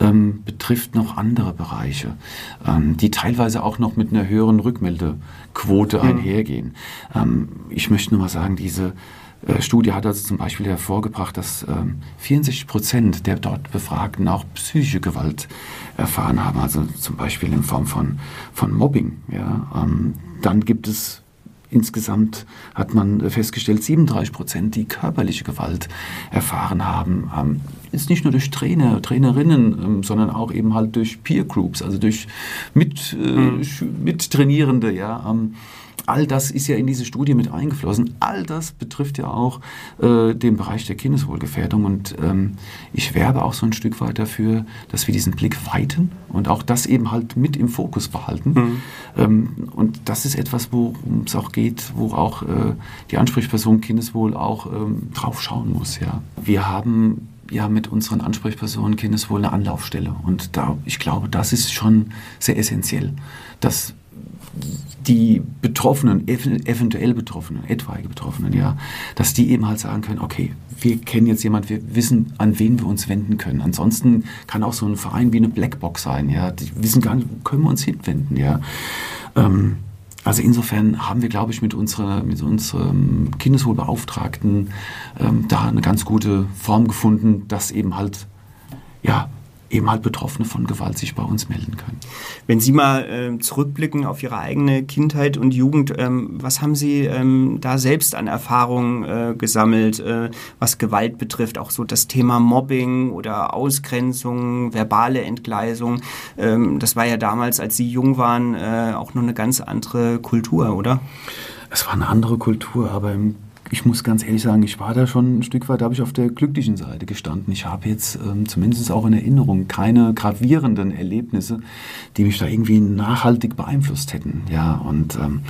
ähm, betrifft noch andere Bereiche, ähm, die teilweise auch noch mit einer höheren Rückmeldequote mhm. einhergehen. Ähm, ich möchte nur mal sagen, diese äh, Studie hat also zum Beispiel hervorgebracht, dass ähm, 64 Prozent der dort Befragten auch psychische Gewalt erfahren haben, also zum Beispiel in Form von, von Mobbing. Ja. Ähm, dann gibt es insgesamt, hat man festgestellt, 37 Prozent, die körperliche Gewalt erfahren haben. Ähm, ist nicht nur durch Trainer, Trainerinnen, ähm, sondern auch eben halt durch Peer Groups, also durch mit, äh, mhm. Mittrainierende, ja. All das ist ja in diese Studie mit eingeflossen. All das betrifft ja auch äh, den Bereich der Kindeswohlgefährdung. Und ähm, ich werbe auch so ein Stück weit dafür, dass wir diesen Blick weiten und auch das eben halt mit im Fokus behalten. Mhm. Ähm, und das ist etwas, worum es auch geht, wo auch äh, die Ansprechperson Kindeswohl auch ähm, drauf schauen muss. Ja. Wir haben ja mit unseren Ansprechpersonen Kindeswohl eine Anlaufstelle. Und da, ich glaube, das ist schon sehr essentiell, dass die Betroffenen, eventuell Betroffenen, etwaige Betroffenen, ja, dass die eben halt sagen können, okay, wir kennen jetzt jemanden, wir wissen, an wen wir uns wenden können. Ansonsten kann auch so ein Verein wie eine Blackbox sein, ja, die wissen gar nicht, wo können wir uns hinwenden, ja. Ähm, also insofern haben wir, glaube ich, mit, unserer, mit unserem Kindeswohlbeauftragten ähm, da eine ganz gute Form gefunden, das eben halt, ja, eben halt Betroffene von Gewalt sich bei uns melden können. Wenn Sie mal äh, zurückblicken auf Ihre eigene Kindheit und Jugend, ähm, was haben Sie ähm, da selbst an Erfahrungen äh, gesammelt, äh, was Gewalt betrifft? Auch so das Thema Mobbing oder Ausgrenzung, verbale Entgleisung. Ähm, das war ja damals, als Sie jung waren, äh, auch noch eine ganz andere Kultur, oder? Es war eine andere Kultur, aber im ich muss ganz ehrlich sagen, ich war da schon ein Stück weit, da habe ich auf der glücklichen Seite gestanden. Ich habe jetzt ähm, zumindest auch in Erinnerung keine gravierenden Erlebnisse, die mich da irgendwie nachhaltig beeinflusst hätten. Ja, und ähm,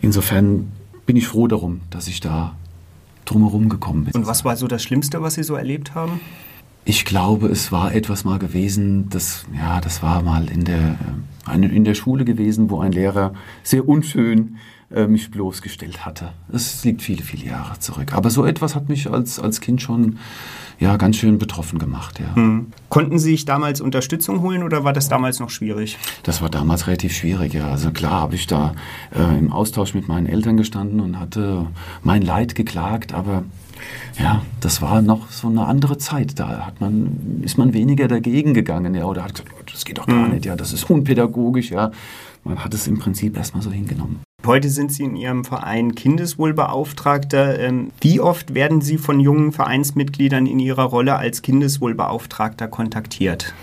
insofern bin ich froh darum, dass ich da drumherum gekommen bin. Und was war so das Schlimmste, was Sie so erlebt haben? Ich glaube, es war etwas mal gewesen, das, ja, das war mal in der, äh, in der Schule gewesen, wo ein Lehrer sehr unschön äh, mich bloßgestellt hatte. Es liegt viele, viele Jahre zurück. Aber so etwas hat mich als, als Kind schon ja, ganz schön betroffen gemacht. Ja. Hm. Konnten Sie sich damals Unterstützung holen oder war das damals noch schwierig? Das war damals relativ schwierig, ja. Also klar habe ich da äh, im Austausch mit meinen Eltern gestanden und hatte mein Leid geklagt, aber ja, das war noch so eine andere Zeit. Da hat man, ist man weniger dagegen gegangen, ja, oder hat gesagt, oh, das geht doch gar mhm. nicht, ja, das ist unpädagogisch, ja. Man hat es im Prinzip erstmal so hingenommen. Heute sind Sie in Ihrem Verein Kindeswohlbeauftragter. Ähm, wie oft werden Sie von jungen Vereinsmitgliedern in Ihrer Rolle als Kindeswohlbeauftragter kontaktiert?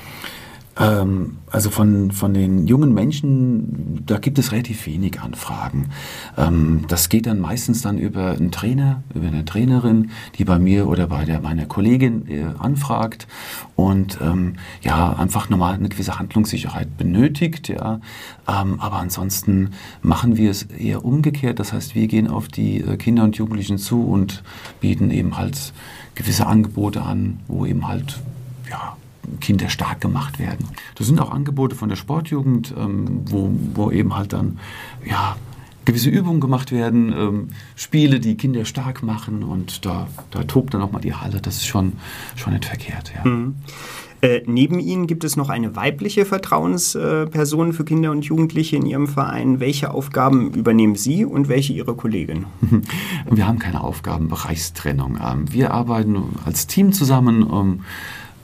Ähm, also von, von den jungen Menschen, da gibt es relativ wenig Anfragen. Ähm, das geht dann meistens dann über einen Trainer, über eine Trainerin, die bei mir oder bei der, meiner Kollegin äh, anfragt und ähm, ja, einfach nochmal eine gewisse Handlungssicherheit benötigt. Ja. Ähm, aber ansonsten machen wir es eher umgekehrt. Das heißt, wir gehen auf die äh, Kinder und Jugendlichen zu und bieten eben halt gewisse Angebote an, wo eben halt ja, Kinder stark gemacht werden. Das sind auch Angebote von der Sportjugend, ähm, wo, wo eben halt dann ja, gewisse Übungen gemacht werden, ähm, Spiele, die Kinder stark machen und da, da tobt dann auch mal die Halle. Das ist schon, schon nicht verkehrt. Ja. Mhm. Äh, neben Ihnen gibt es noch eine weibliche Vertrauensperson für Kinder und Jugendliche in Ihrem Verein. Welche Aufgaben übernehmen Sie und welche Ihre Kollegin? Wir haben keine Aufgabenbereichstrennung. Ähm, wir arbeiten als Team zusammen ähm,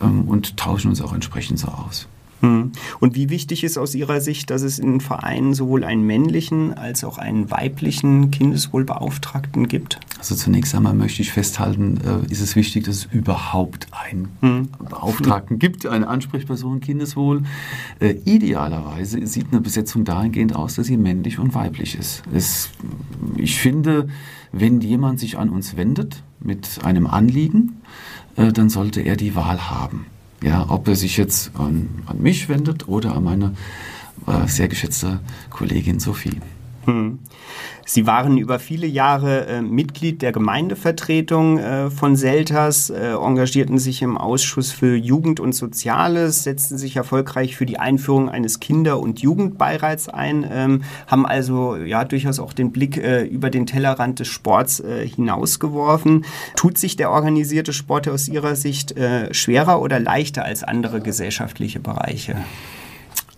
und tauschen uns auch entsprechend so aus. Hm. Und wie wichtig ist aus Ihrer Sicht, dass es in Vereinen sowohl einen männlichen als auch einen weiblichen Kindeswohlbeauftragten gibt? Also zunächst einmal möchte ich festhalten, äh, ist es wichtig, dass es überhaupt einen hm. Beauftragten gibt, eine Ansprechperson Kindeswohl. Äh, idealerweise sieht eine Besetzung dahingehend aus, dass sie männlich und weiblich ist. Es, ich finde, wenn jemand sich an uns wendet mit einem Anliegen, äh, dann sollte er die Wahl haben. Ja, ob er sich jetzt an, an mich wendet oder an meine äh, sehr geschätzte Kollegin Sophie. Hm. Sie waren über viele Jahre äh, Mitglied der Gemeindevertretung äh, von Selters, äh, engagierten sich im Ausschuss für Jugend und Soziales, setzten sich erfolgreich für die Einführung eines Kinder- und Jugendbeirats ein, ähm, haben also ja durchaus auch den Blick äh, über den Tellerrand des Sports äh, hinausgeworfen. Tut sich der organisierte Sport aus Ihrer Sicht äh, schwerer oder leichter als andere gesellschaftliche Bereiche?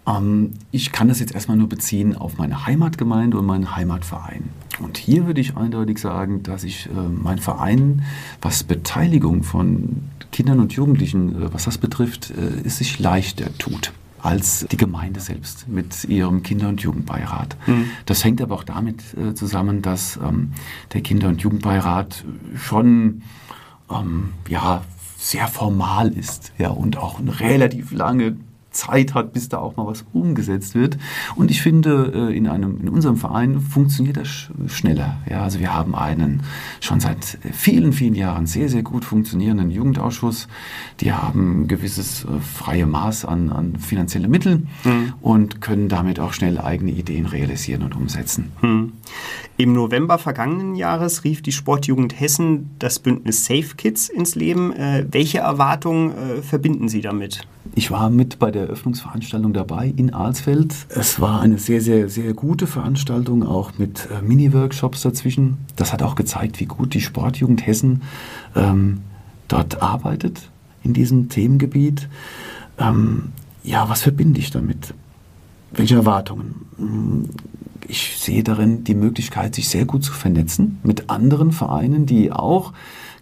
Ähm, ich kann das jetzt erstmal nur beziehen auf meine Heimatgemeinde und meinen Heimatverein. Und hier würde ich eindeutig sagen, dass ich äh, mein Verein, was Beteiligung von Kindern und Jugendlichen, äh, was das betrifft, äh, es sich leichter tut als die Gemeinde selbst mit ihrem Kinder- und Jugendbeirat. Mhm. Das hängt aber auch damit äh, zusammen, dass ähm, der Kinder- und Jugendbeirat schon ähm, ja, sehr formal ist ja, und auch eine relativ lange Zeit hat, bis da auch mal was umgesetzt wird. Und ich finde, äh, in, einem, in unserem Verein funktioniert das schneller. Ja, also wir haben einen schon seit vielen, vielen Jahren sehr, sehr gut funktionierenden Jugendausschuss. Die haben ein gewisses äh, freie Maß an, an finanzielle Mittel mhm. und können damit auch schnell eigene Ideen realisieren und umsetzen. Mhm. Im November vergangenen Jahres rief die Sportjugend Hessen das Bündnis Safe Kids ins Leben. Äh, welche Erwartungen äh, verbinden Sie damit? Ich war mit bei der Eröffnungsveranstaltung dabei in Alsfeld. Es war eine sehr, sehr, sehr gute Veranstaltung, auch mit äh, Mini-Workshops dazwischen. Das hat auch gezeigt, wie gut die Sportjugend Hessen ähm, dort arbeitet in diesem Themengebiet. Ähm, ja, was verbinde ich damit? Welche Erwartungen? Ich sehe darin die Möglichkeit, sich sehr gut zu vernetzen mit anderen Vereinen, die auch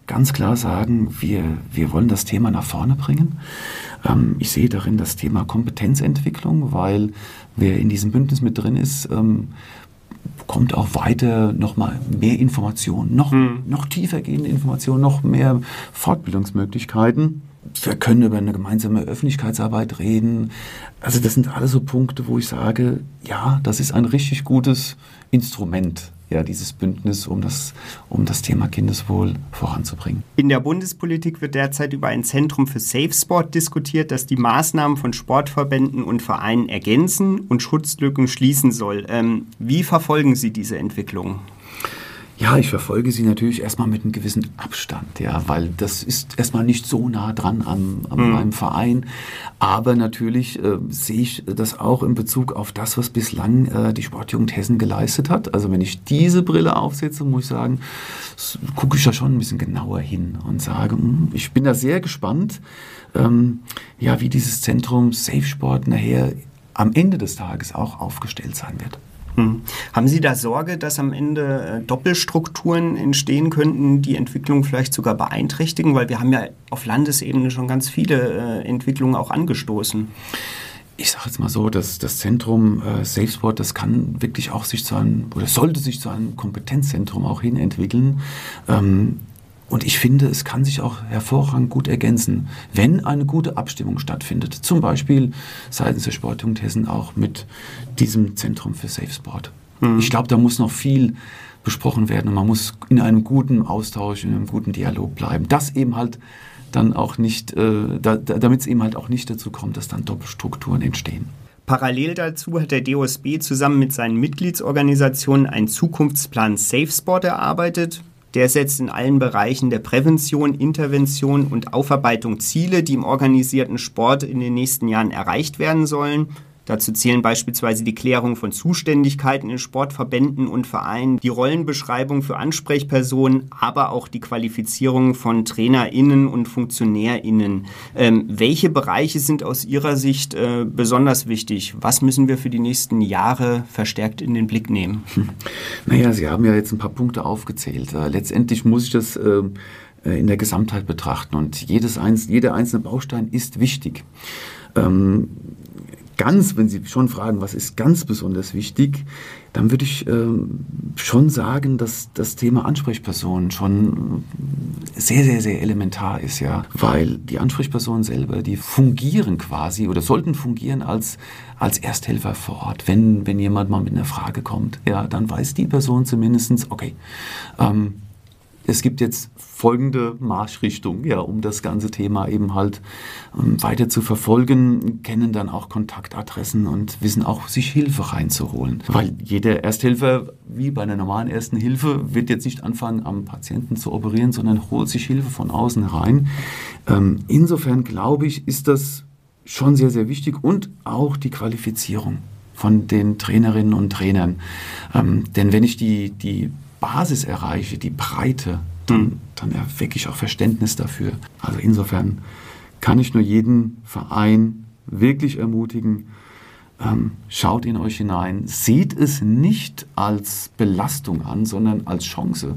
ganz klar sagen, wir, wir wollen das Thema nach vorne bringen. Ähm, ich sehe darin das Thema Kompetenzentwicklung, weil wer in diesem Bündnis mit drin ist, ähm, bekommt auch weiter nochmal mehr Informationen, noch, hm. noch tiefer gehende Informationen, noch mehr Fortbildungsmöglichkeiten. Wir können über eine gemeinsame Öffentlichkeitsarbeit reden. Also das sind alles so Punkte, wo ich sage, ja, das ist ein richtig gutes Instrument ja, dieses Bündnis, um das, um das Thema Kindeswohl voranzubringen. In der Bundespolitik wird derzeit über ein Zentrum für Safe Sport diskutiert, das die Maßnahmen von Sportverbänden und Vereinen ergänzen und Schutzlücken schließen soll. Ähm, wie verfolgen Sie diese Entwicklung? Ja, ich verfolge sie natürlich erstmal mit einem gewissen Abstand, ja, weil das ist erstmal nicht so nah dran an, an mhm. meinem Verein. Aber natürlich äh, sehe ich das auch in Bezug auf das, was bislang äh, die Sportjugend Hessen geleistet hat. Also wenn ich diese Brille aufsetze, muss ich sagen, gucke ich da schon ein bisschen genauer hin und sage, mh, hm, ich bin da sehr gespannt, ähm, ja, wie dieses Zentrum Safe Sport nachher am Ende des Tages auch aufgestellt sein wird. Hm. Haben Sie da Sorge, dass am Ende äh, Doppelstrukturen entstehen könnten, die Entwicklung vielleicht sogar beeinträchtigen? Weil wir haben ja auf Landesebene schon ganz viele äh, Entwicklungen auch angestoßen. Ich sage jetzt mal so, dass das Zentrum äh, SafeSport, das kann wirklich auch sich zu einem, oder sollte sich zu einem Kompetenzzentrum auch hin entwickeln. Ähm, und ich finde, es kann sich auch hervorragend gut ergänzen, wenn eine gute Abstimmung stattfindet. Zum Beispiel seitens der Sportjugend Hessen auch mit diesem Zentrum für Safe Sport. Mhm. Ich glaube, da muss noch viel besprochen werden und man muss in einem guten Austausch, in einem guten Dialog bleiben. Das eben halt dann auch nicht, äh, da, damit es eben halt auch nicht dazu kommt, dass dann Doppelstrukturen entstehen. Parallel dazu hat der DOSB zusammen mit seinen Mitgliedsorganisationen einen Zukunftsplan Safe Sport erarbeitet. Der setzt in allen Bereichen der Prävention, Intervention und Aufarbeitung Ziele, die im organisierten Sport in den nächsten Jahren erreicht werden sollen. Dazu zählen beispielsweise die Klärung von Zuständigkeiten in Sportverbänden und Vereinen, die Rollenbeschreibung für Ansprechpersonen, aber auch die Qualifizierung von TrainerInnen und FunktionärInnen. Ähm, welche Bereiche sind aus Ihrer Sicht äh, besonders wichtig? Was müssen wir für die nächsten Jahre verstärkt in den Blick nehmen? Hm. Naja, Sie haben ja jetzt ein paar Punkte aufgezählt. Äh, letztendlich muss ich das äh, äh in der Gesamtheit betrachten und jedes jeder einzelne Baustein ist wichtig. Ähm, ganz, wenn Sie schon fragen, was ist ganz besonders wichtig, dann würde ich äh, schon sagen, dass das Thema Ansprechperson schon sehr, sehr, sehr elementar ist, ja. Weil die Ansprechpersonen selber, die fungieren quasi oder sollten fungieren als, als Ersthelfer vor Ort. Wenn, wenn jemand mal mit einer Frage kommt, ja, dann weiß die Person zumindestens, okay, ähm, es gibt jetzt folgende Marschrichtung, ja, um das ganze Thema eben halt ähm, weiter zu verfolgen, kennen dann auch Kontaktadressen und wissen auch, sich Hilfe reinzuholen. Weil jeder Ersthelfer, wie bei einer normalen Ersten Hilfe, wird jetzt nicht anfangen, am Patienten zu operieren, sondern holt sich Hilfe von außen rein. Ähm, insofern glaube ich, ist das schon sehr, sehr wichtig und auch die Qualifizierung von den Trainerinnen und Trainern. Ähm, denn wenn ich die, die Basis erreiche, die Breite, dann, mhm. dann erwecke ich auch Verständnis dafür. Also insofern kann ich nur jeden Verein wirklich ermutigen, ähm, schaut in euch hinein, seht es nicht als Belastung an, sondern als Chance,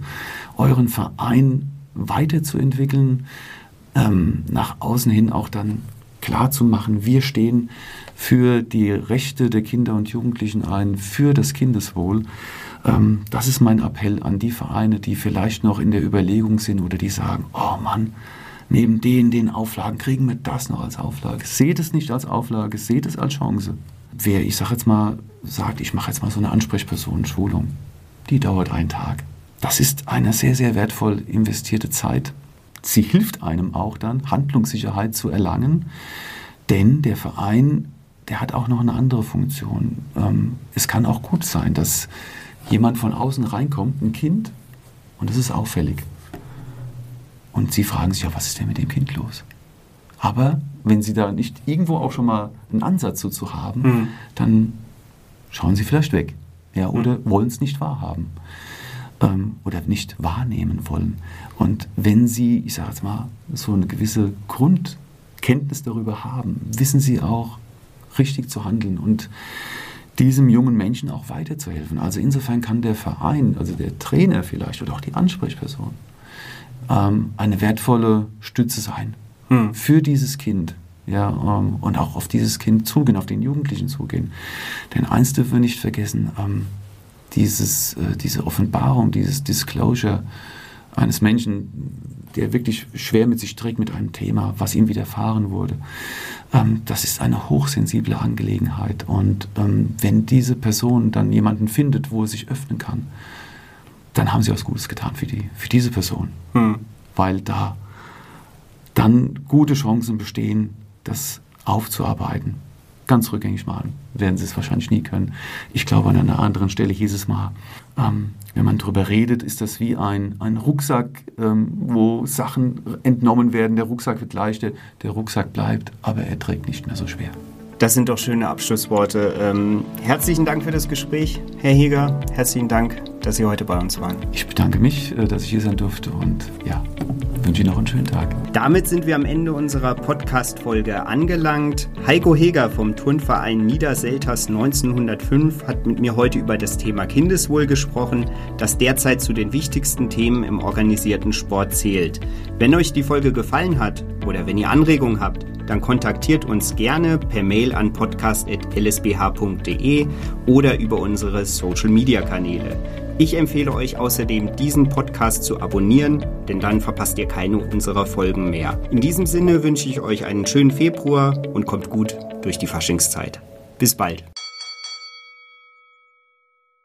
euren Verein weiterzuentwickeln, ähm, nach außen hin auch dann klar zu machen, wir stehen für die Rechte der Kinder und Jugendlichen ein, für das Kindeswohl. Ähm, das ist mein Appell an die Vereine, die vielleicht noch in der Überlegung sind oder die sagen, oh Mann, neben den, den Auflagen kriegen wir das noch als Auflage. Seht es nicht als Auflage, seht es als Chance. Wer, ich sage jetzt mal, sagt, ich mache jetzt mal so eine Ansprechpersonen-Schulung, die dauert einen Tag. Das ist eine sehr, sehr wertvoll investierte Zeit. Sie hilft einem auch dann, Handlungssicherheit zu erlangen, denn der Verein, der hat auch noch eine andere Funktion. Ähm, es kann auch gut sein, dass jemand von außen reinkommt, ein Kind, und das ist auffällig. Und sie fragen sich ja, was ist denn mit dem Kind los? Aber wenn sie da nicht irgendwo auch schon mal einen Ansatz dazu haben, mhm. dann schauen sie vielleicht weg. Ja, oder mhm. wollen es nicht wahrhaben. Ähm, oder nicht wahrnehmen wollen. Und wenn sie, ich sage jetzt mal, so eine gewisse Grundkenntnis darüber haben, wissen sie auch, richtig zu handeln. Und diesem jungen Menschen auch weiterzuhelfen. Also insofern kann der Verein, also der Trainer vielleicht oder auch die Ansprechperson, ähm, eine wertvolle Stütze sein hm. für dieses Kind. Ja, ähm, und auch auf dieses Kind zugehen, auf den Jugendlichen zugehen. Denn eins dürfen wir nicht vergessen, ähm, dieses, äh, diese Offenbarung, dieses Disclosure eines Menschen, der wirklich schwer mit sich trägt mit einem Thema, was ihm widerfahren wurde, ähm, das ist eine hochsensible Angelegenheit. Und ähm, wenn diese Person dann jemanden findet, wo er sich öffnen kann, dann haben sie was Gutes getan für, die, für diese Person. Hm. Weil da dann gute Chancen bestehen, das aufzuarbeiten. Ganz rückgängig machen werden sie es wahrscheinlich nie können. Ich glaube, an einer anderen Stelle hieß es mal, ähm, wenn man darüber redet, ist das wie ein, ein Rucksack, ähm, wo Sachen entnommen werden. Der Rucksack wird leichter, der Rucksack bleibt, aber er trägt nicht mehr so schwer. Das sind doch schöne Abschlussworte. Ähm, herzlichen Dank für das Gespräch, Herr Heger. Herzlichen Dank, dass Sie heute bei uns waren. Ich bedanke mich, äh, dass ich hier sein durfte und ja, wünsche Ihnen noch einen schönen Tag. Damit sind wir am Ende unserer Podcast-Folge angelangt. Heiko Heger vom Turnverein Niederselters 1905 hat mit mir heute über das Thema Kindeswohl gesprochen, das derzeit zu den wichtigsten Themen im organisierten Sport zählt. Wenn euch die Folge gefallen hat oder wenn ihr Anregungen habt, dann kontaktiert uns gerne per Mail an podcast.lsbh.de oder über unsere Social-Media-Kanäle. Ich empfehle euch außerdem, diesen Podcast zu abonnieren, denn dann verpasst ihr keine unserer Folgen mehr. In diesem Sinne wünsche ich euch einen schönen Februar und kommt gut durch die Faschingszeit. Bis bald.